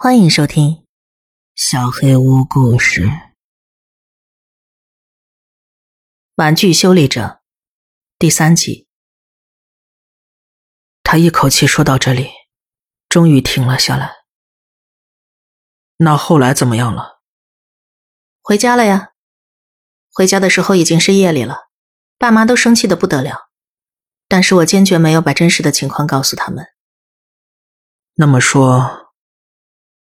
欢迎收听《小黑屋故事》。玩具修理者第三集。他一口气说到这里，终于停了下来。那后来怎么样了？回家了呀。回家的时候已经是夜里了，爸妈都生气的不得了，但是我坚决没有把真实的情况告诉他们。那么说。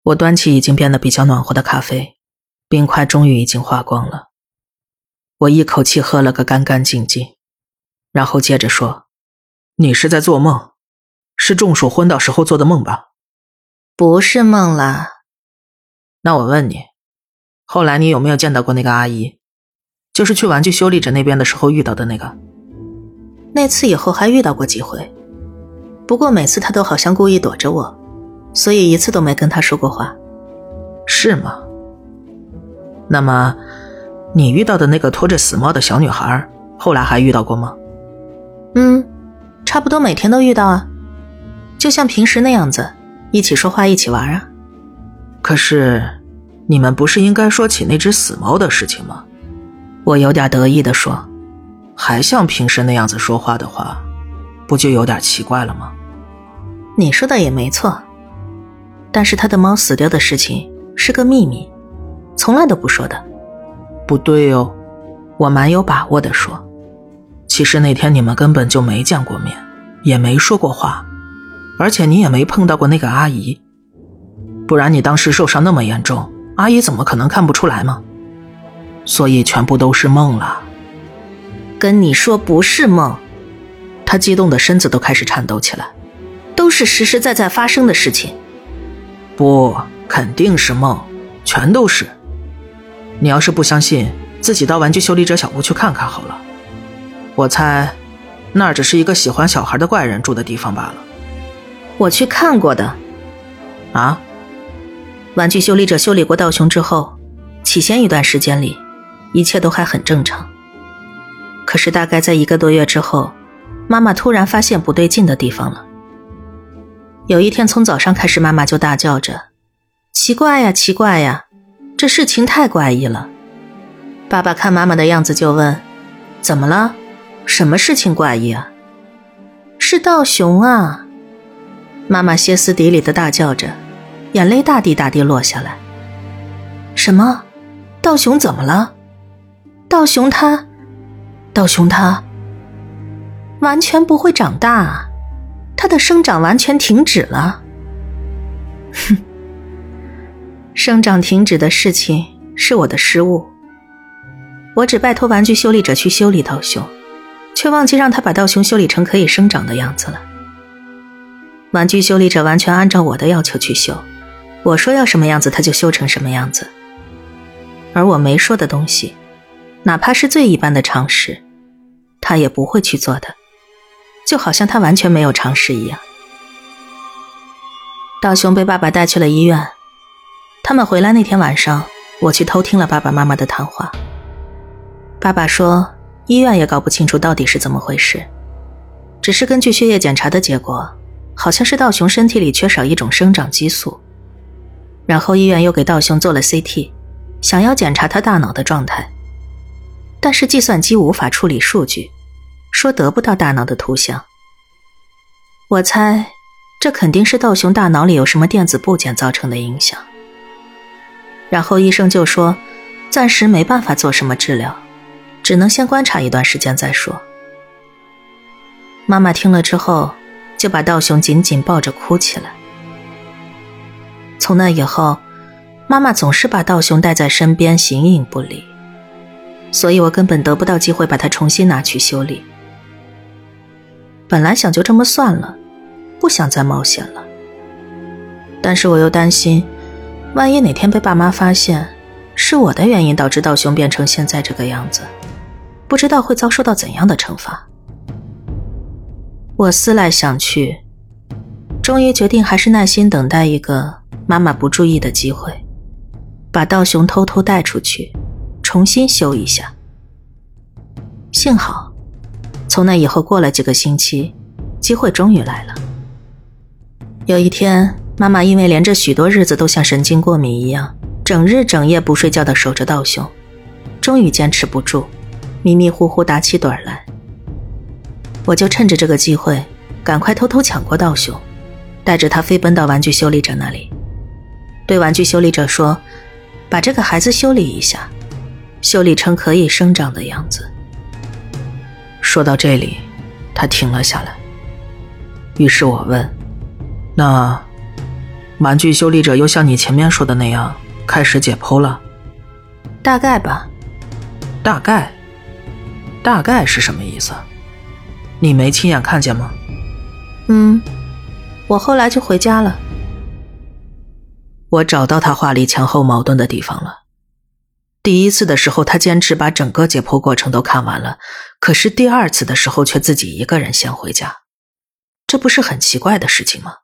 我端起已经变得比较暖和的咖啡，冰块终于已经化光了。我一口气喝了个干干净净，然后接着说：“你是在做梦，是中暑昏倒时候做的梦吧？”“不是梦啦。”“那我问你，后来你有没有见到过那个阿姨？就是去玩具修理者那边的时候遇到的那个？”“那次以后还遇到过几回，不过每次她都好像故意躲着我。”所以一次都没跟他说过话，是吗？那么，你遇到的那个拖着死猫的小女孩，后来还遇到过吗？嗯，差不多每天都遇到啊，就像平时那样子，一起说话，一起玩啊。可是，你们不是应该说起那只死猫的事情吗？我有点得意的说，还像平时那样子说话的话，不就有点奇怪了吗？你说的也没错。但是他的猫死掉的事情是个秘密，从来都不说的。不对哦，我蛮有把握的说，其实那天你们根本就没见过面，也没说过话，而且你也没碰到过那个阿姨，不然你当时受伤那么严重，阿姨怎么可能看不出来吗？所以全部都是梦了。跟你说不是梦，他激动的身子都开始颤抖起来，都是实实在在发生的事情。不，肯定是梦，全都是。你要是不相信，自己到玩具修理者小屋去看看好了。我猜，那儿只是一个喜欢小孩的怪人住的地方罢了。我去看过的。啊？玩具修理者修理过道雄之后，起先一段时间里，一切都还很正常。可是大概在一个多月之后，妈妈突然发现不对劲的地方了。有一天，从早上开始，妈妈就大叫着：“奇怪呀，奇怪呀，这事情太怪异了。”爸爸看妈妈的样子，就问：“怎么了？什么事情怪异啊？”“是道雄啊！”妈妈歇斯底里的大叫着，眼泪大滴大滴落下来。“什么？道雄怎么了？道雄他，道雄他，完全不会长大。”它的生长完全停止了。哼，生长停止的事情是我的失误。我只拜托玩具修理者去修理道雄，却忘记让他把道雄修理成可以生长的样子了。玩具修理者完全按照我的要求去修，我说要什么样子他就修成什么样子。而我没说的东西，哪怕是最一般的常识，他也不会去做的。就好像他完全没有尝试一样。道雄被爸爸带去了医院。他们回来那天晚上，我去偷听了爸爸妈妈的谈话。爸爸说，医院也搞不清楚到底是怎么回事，只是根据血液检查的结果，好像是道雄身体里缺少一种生长激素。然后医院又给道雄做了 CT，想要检查他大脑的状态，但是计算机无法处理数据。说得不到大脑的图像，我猜这肯定是道雄大脑里有什么电子部件造成的影响。然后医生就说，暂时没办法做什么治疗，只能先观察一段时间再说。妈妈听了之后，就把道雄紧紧抱着哭起来。从那以后，妈妈总是把道雄带在身边，形影不离，所以我根本得不到机会把他重新拿去修理。本来想就这么算了，不想再冒险了。但是我又担心，万一哪天被爸妈发现是我的原因导致道雄变成现在这个样子，不知道会遭受到怎样的惩罚。我思来想去，终于决定还是耐心等待一个妈妈不注意的机会，把道雄偷偷带出去，重新修一下。幸好。从那以后过了几个星期，机会终于来了。有一天，妈妈因为连着许多日子都像神经过敏一样，整日整夜不睡觉的守着道雄，终于坚持不住，迷迷糊糊打起盹来。我就趁着这个机会，赶快偷偷抢过道雄，带着他飞奔到玩具修理者那里，对玩具修理者说：“把这个孩子修理一下，修理成可以生长的样子。”说到这里，他停了下来。于是我问：“那？”玩具修理者又像你前面说的那样开始解剖了，大概吧。大概，大概是什么意思？你没亲眼看见吗？嗯，我后来就回家了。我找到他话里前后矛盾的地方了。第一次的时候，他坚持把整个解剖过程都看完了，可是第二次的时候却自己一个人先回家，这不是很奇怪的事情吗？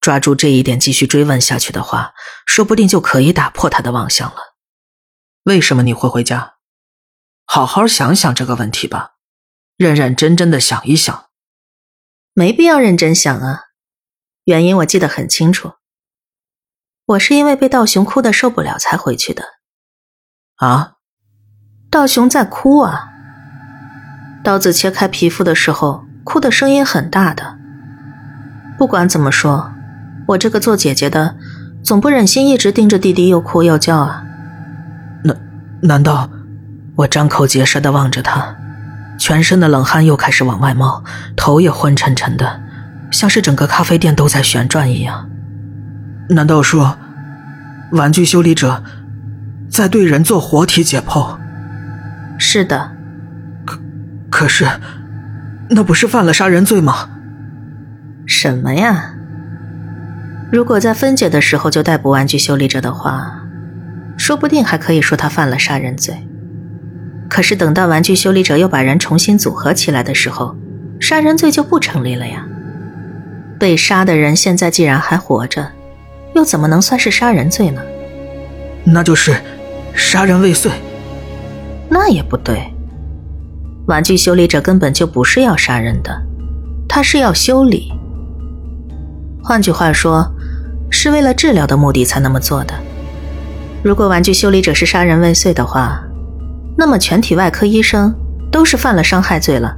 抓住这一点继续追问下去的话，说不定就可以打破他的妄想了。为什么你会回家？好好想想这个问题吧，认认真真的想一想。没必要认真想啊，原因我记得很清楚。我是因为被道雄哭的受不了才回去的。啊？道雄在哭啊！刀子切开皮肤的时候，哭的声音很大的。不管怎么说。我这个做姐姐的，总不忍心一直盯着弟弟又哭又叫啊。难难道我张口结舌的望着他，全身的冷汗又开始往外冒，头也昏沉沉的，像是整个咖啡店都在旋转一样。难道说，玩具修理者在对人做活体解剖？是的。可可是，那不是犯了杀人罪吗？什么呀？如果在分解的时候就逮捕玩具修理者的话，说不定还可以说他犯了杀人罪。可是等到玩具修理者又把人重新组合起来的时候，杀人罪就不成立了呀。被杀的人现在既然还活着，又怎么能算是杀人罪呢？那就是杀人未遂。那也不对，玩具修理者根本就不是要杀人的，他是要修理。换句话说。是为了治疗的目的才那么做的。如果玩具修理者是杀人未遂的话，那么全体外科医生都是犯了伤害罪了。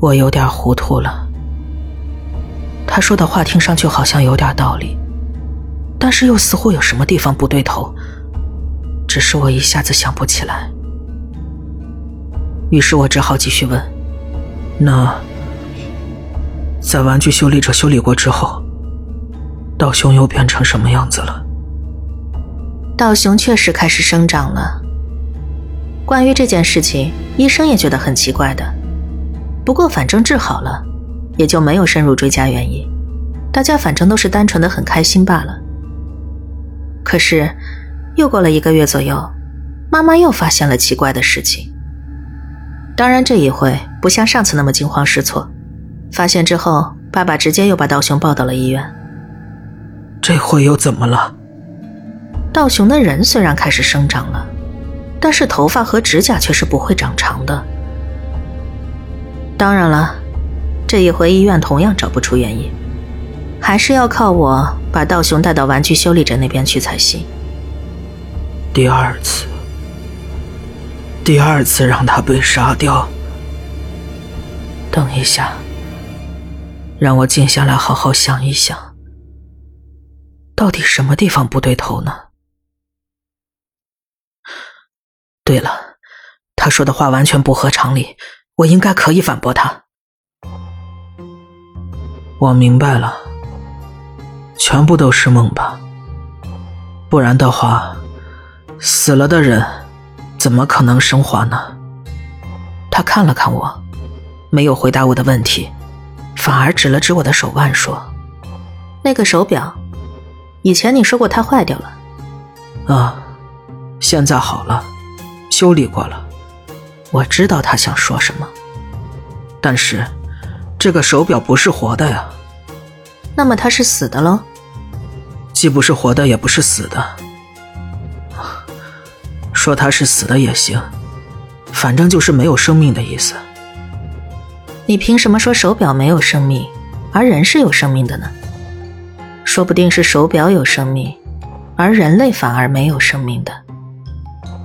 我有点糊涂了。他说的话听上去好像有点道理，但是又似乎有什么地方不对头，只是我一下子想不起来。于是我只好继续问：“那在玩具修理者修理过之后？”道雄又变成什么样子了？道雄确实开始生长了。关于这件事情，医生也觉得很奇怪的。不过反正治好了，也就没有深入追加原因。大家反正都是单纯的很开心罢了。可是，又过了一个月左右，妈妈又发现了奇怪的事情。当然，这一回不像上次那么惊慌失措。发现之后，爸爸直接又把道雄抱到了医院。这回又怎么了？道雄的人虽然开始生长了，但是头发和指甲却是不会长长的。当然了，这一回医院同样找不出原因，还是要靠我把道雄带到玩具修理者那边去才行。第二次，第二次让他被杀掉。等一下，让我静下来好好想一想。到底什么地方不对头呢？对了，他说的话完全不合常理，我应该可以反驳他。我明白了，全部都是梦吧？不然的话，死了的人怎么可能升华呢？他看了看我，没有回答我的问题，反而指了指我的手腕说：“那个手表。”以前你说过它坏掉了，啊，现在好了，修理过了。我知道他想说什么，但是这个手表不是活的呀。那么它是死的喽？既不是活的，也不是死的。说他是死的也行，反正就是没有生命的意思。你凭什么说手表没有生命？而人是有生命的呢？说不定是手表有生命，而人类反而没有生命的。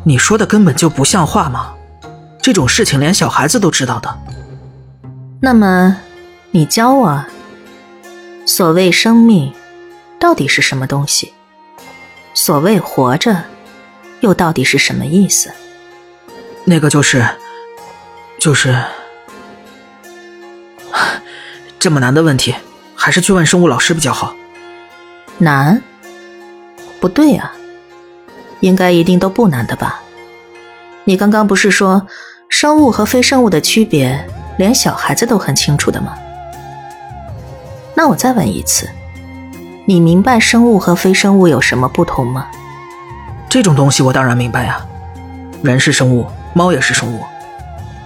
你说的根本就不像话嘛！这种事情连小孩子都知道的。那么，你教我，所谓生命，到底是什么东西？所谓活着，又到底是什么意思？那个就是，就是，这么难的问题，还是去问生物老师比较好。难？不对啊，应该一定都不难的吧？你刚刚不是说生物和非生物的区别，连小孩子都很清楚的吗？那我再问一次，你明白生物和非生物有什么不同吗？这种东西我当然明白呀，人是生物，猫也是生物，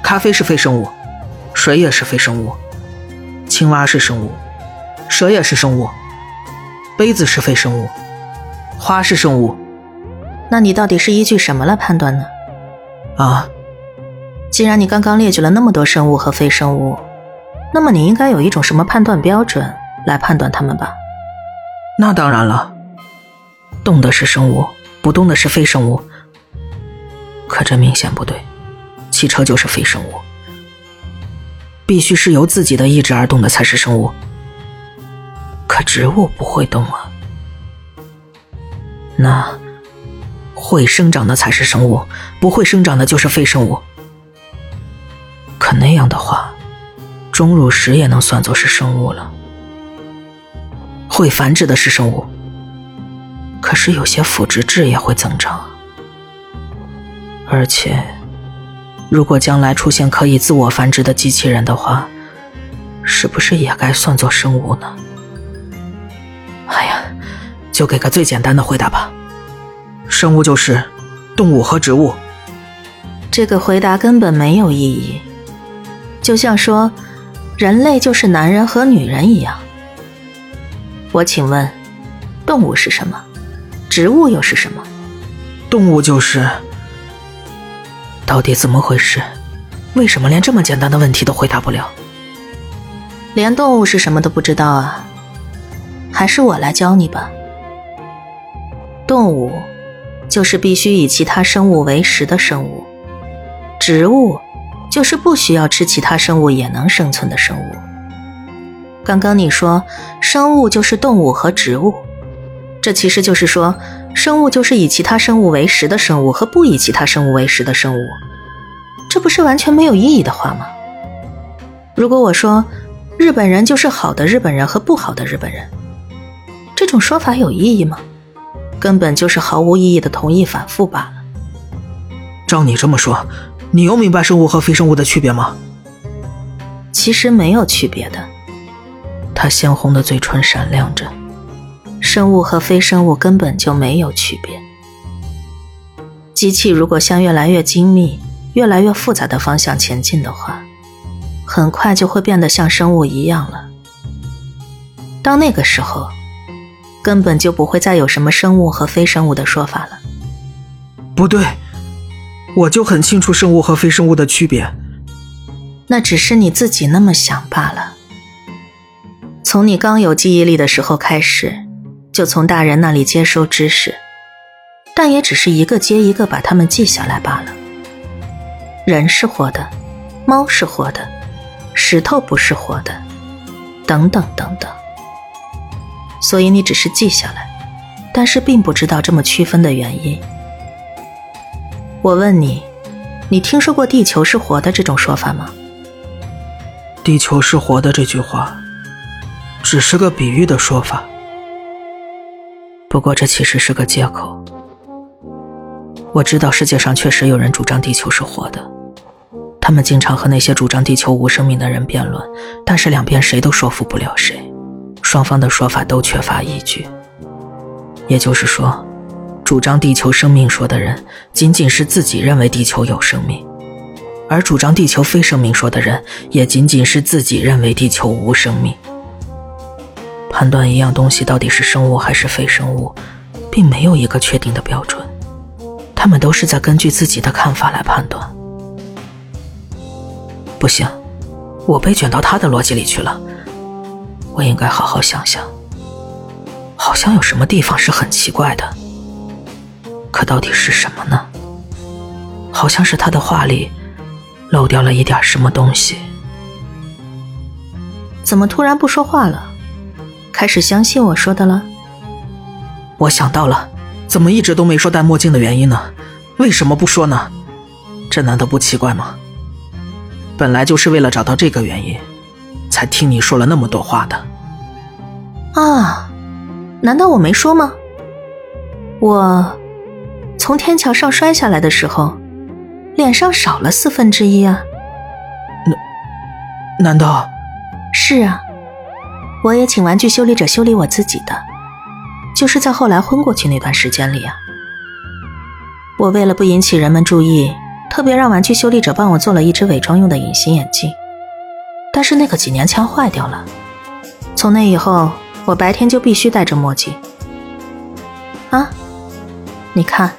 咖啡是非生物，水也是非生物，青蛙是生物，蛇也是生物。杯子是非生物，花是生物，那你到底是依据什么来判断呢？啊，既然你刚刚列举了那么多生物和非生物，那么你应该有一种什么判断标准来判断它们吧？那当然了，动的是生物，不动的是非生物。可这明显不对，汽车就是非生物，必须是由自己的意志而动的才是生物。可植物不会动啊，那会生长的才是生物，不会生长的就是非生物。可那样的话，钟乳石也能算作是生物了。会繁殖的是生物，可是有些腐殖质也会增长。而且，如果将来出现可以自我繁殖的机器人的话，是不是也该算作生物呢？哎呀，就给个最简单的回答吧。生物就是动物和植物。这个回答根本没有意义，就像说人类就是男人和女人一样。我请问，动物是什么？植物又是什么？动物就是……到底怎么回事？为什么连这么简单的问题都回答不了？连动物是什么都不知道啊？还是我来教你吧。动物就是必须以其他生物为食的生物，植物就是不需要吃其他生物也能生存的生物。刚刚你说生物就是动物和植物，这其实就是说生物就是以其他生物为食的生物和不以其他生物为食的生物，这不是完全没有意义的话吗？如果我说日本人就是好的日本人和不好的日本人。这种说法有意义吗？根本就是毫无意义的同意反复罢了。照你这么说，你又明白生物和非生物的区别吗？其实没有区别的。他鲜红的嘴唇闪亮着。生物和非生物根本就没有区别。机器如果向越来越精密、越来越复杂的方向前进的话，很快就会变得像生物一样了。到那个时候。根本就不会再有什么生物和非生物的说法了。不对，我就很清楚生物和非生物的区别。那只是你自己那么想罢了。从你刚有记忆力的时候开始，就从大人那里接收知识，但也只是一个接一个把它们记下来罢了。人是活的，猫是活的，石头不是活的，等等等等。所以你只是记下来，但是并不知道这么区分的原因。我问你，你听说过“地球是活的”这种说法吗？“地球是活的”这句话，只是个比喻的说法。不过这其实是个借口。我知道世界上确实有人主张地球是活的，他们经常和那些主张地球无生命的人辩论，但是两边谁都说服不了谁。双方的说法都缺乏依据，也就是说，主张地球生命说的人仅仅是自己认为地球有生命，而主张地球非生命说的人也仅仅是自己认为地球无生命。判断一样东西到底是生物还是非生物，并没有一个确定的标准，他们都是在根据自己的看法来判断。不行，我被卷到他的逻辑里去了。我应该好好想想。好像有什么地方是很奇怪的，可到底是什么呢？好像是他的话里漏掉了一点什么东西。怎么突然不说话了？开始相信我说的了？我想到了，怎么一直都没说戴墨镜的原因呢？为什么不说呢？这难道不奇怪吗？本来就是为了找到这个原因，才听你说了那么多话的。啊。难道我没说吗？我从天桥上摔下来的时候，脸上少了四分之一啊。难难道？是啊，我也请玩具修理者修理我自己的，就是在后来昏过去那段时间里啊。我为了不引起人们注意，特别让玩具修理者帮我做了一只伪装用的隐形眼镜，但是那个几年枪坏掉了，从那以后。我白天就必须戴着墨镜。啊，你看，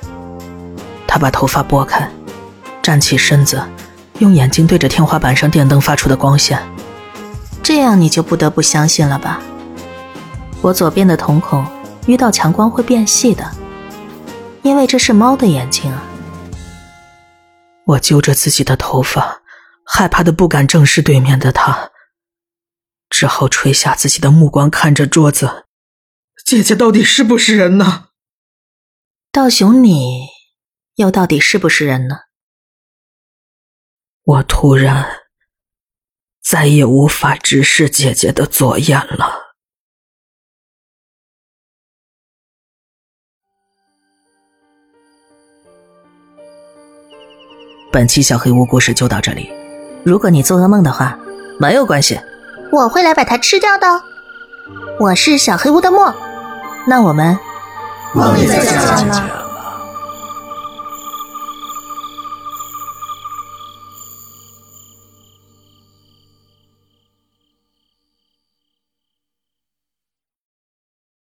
他把头发拨开，站起身子，用眼睛对着天花板上电灯发出的光线。这样你就不得不相信了吧？我左边的瞳孔遇到强光会变细的，因为这是猫的眼睛啊。我揪着自己的头发，害怕的不敢正视对面的他。只好垂下自己的目光，看着桌子。姐姐到底是不是人呢？道雄，你又到底是不是人呢？我突然再也无法直视姐姐的左眼了。本期小黑屋故事就到这里。如果你做噩梦的话，没有关系。我会来把它吃掉的。我是小黑屋的墨，那我们梦里再见了。